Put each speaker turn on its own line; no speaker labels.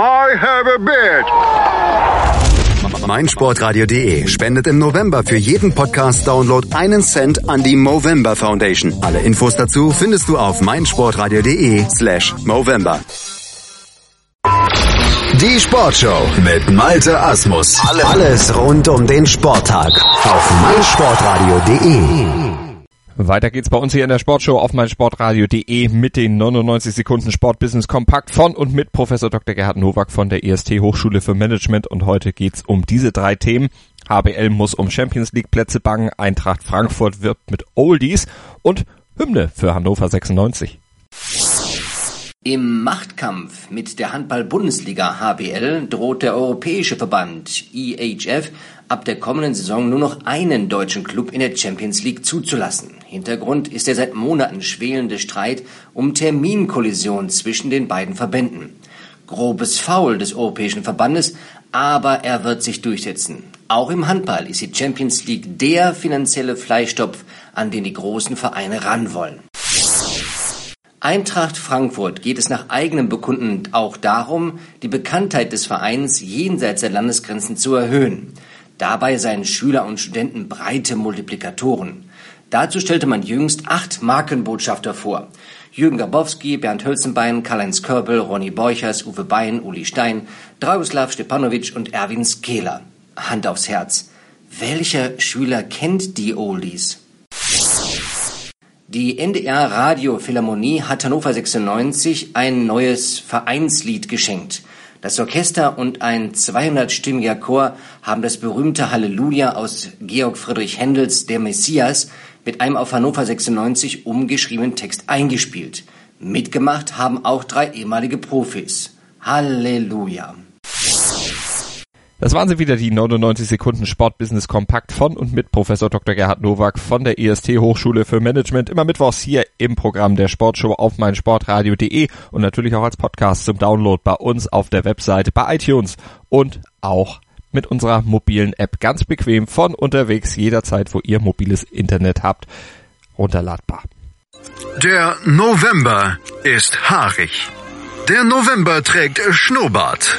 I have a beard.
meinsportradio.de spendet im November für jeden Podcast-Download einen Cent an die Movember Foundation. Alle Infos dazu findest du auf meinsportradio.de slash Movember. Die Sportshow mit Malte Asmus. Alles rund um den Sporttag auf meinsportradio.de.
Weiter geht's bei uns hier in der Sportshow auf meinsportradio.de mit den 99 Sekunden Sportbusiness Kompakt von und mit Professor Dr. Gerhard Nowak von der IST e Hochschule für Management und heute geht's um diese drei Themen. HBL muss um Champions League Plätze bangen, Eintracht Frankfurt wirbt mit Oldies und Hymne für Hannover 96.
Im Machtkampf mit der Handball-Bundesliga HBL droht der europäische Verband EHF ab der kommenden Saison nur noch einen deutschen Club in der Champions League zuzulassen. Hintergrund ist der seit Monaten schwelende Streit um Terminkollision zwischen den beiden Verbänden. Grobes Foul des Europäischen Verbandes, aber er wird sich durchsetzen. Auch im Handball ist die Champions League der finanzielle Fleischstopf, an den die großen Vereine ran wollen. Eintracht Frankfurt geht es nach eigenem Bekunden auch darum, die Bekanntheit des Vereins jenseits der Landesgrenzen zu erhöhen. Dabei seien Schüler und Studenten breite Multiplikatoren. Dazu stellte man jüngst acht Markenbotschafter vor. Jürgen Gabowski, Bernd Hölzenbein, Karl-Heinz Körbel, Ronny Borchers, Uwe Bein, Uli Stein, Dragoslav Stepanovic und Erwin Skela. Hand aufs Herz. Welcher Schüler kennt die Oldies? Die NDR Radio Philharmonie hat Hannover 96 ein neues Vereinslied geschenkt. Das Orchester und ein 200-stimmiger Chor haben das berühmte Halleluja aus Georg Friedrich Händels Der Messias mit einem auf Hannover 96 umgeschriebenen Text eingespielt. Mitgemacht haben auch drei ehemalige Profis. Halleluja.
Das waren sie wieder, die 99 Sekunden Sportbusiness Kompakt von und mit Professor Dr. Gerhard Nowak von der IST Hochschule für Management. Immer mittwochs hier im Programm der Sportshow auf meinsportradio.de und natürlich auch als Podcast zum Download bei uns auf der Webseite, bei iTunes und auch mit unserer mobilen App ganz bequem von unterwegs jederzeit, wo ihr mobiles Internet habt, runterladbar.
Der November ist haarig. Der November trägt Schnurrbart.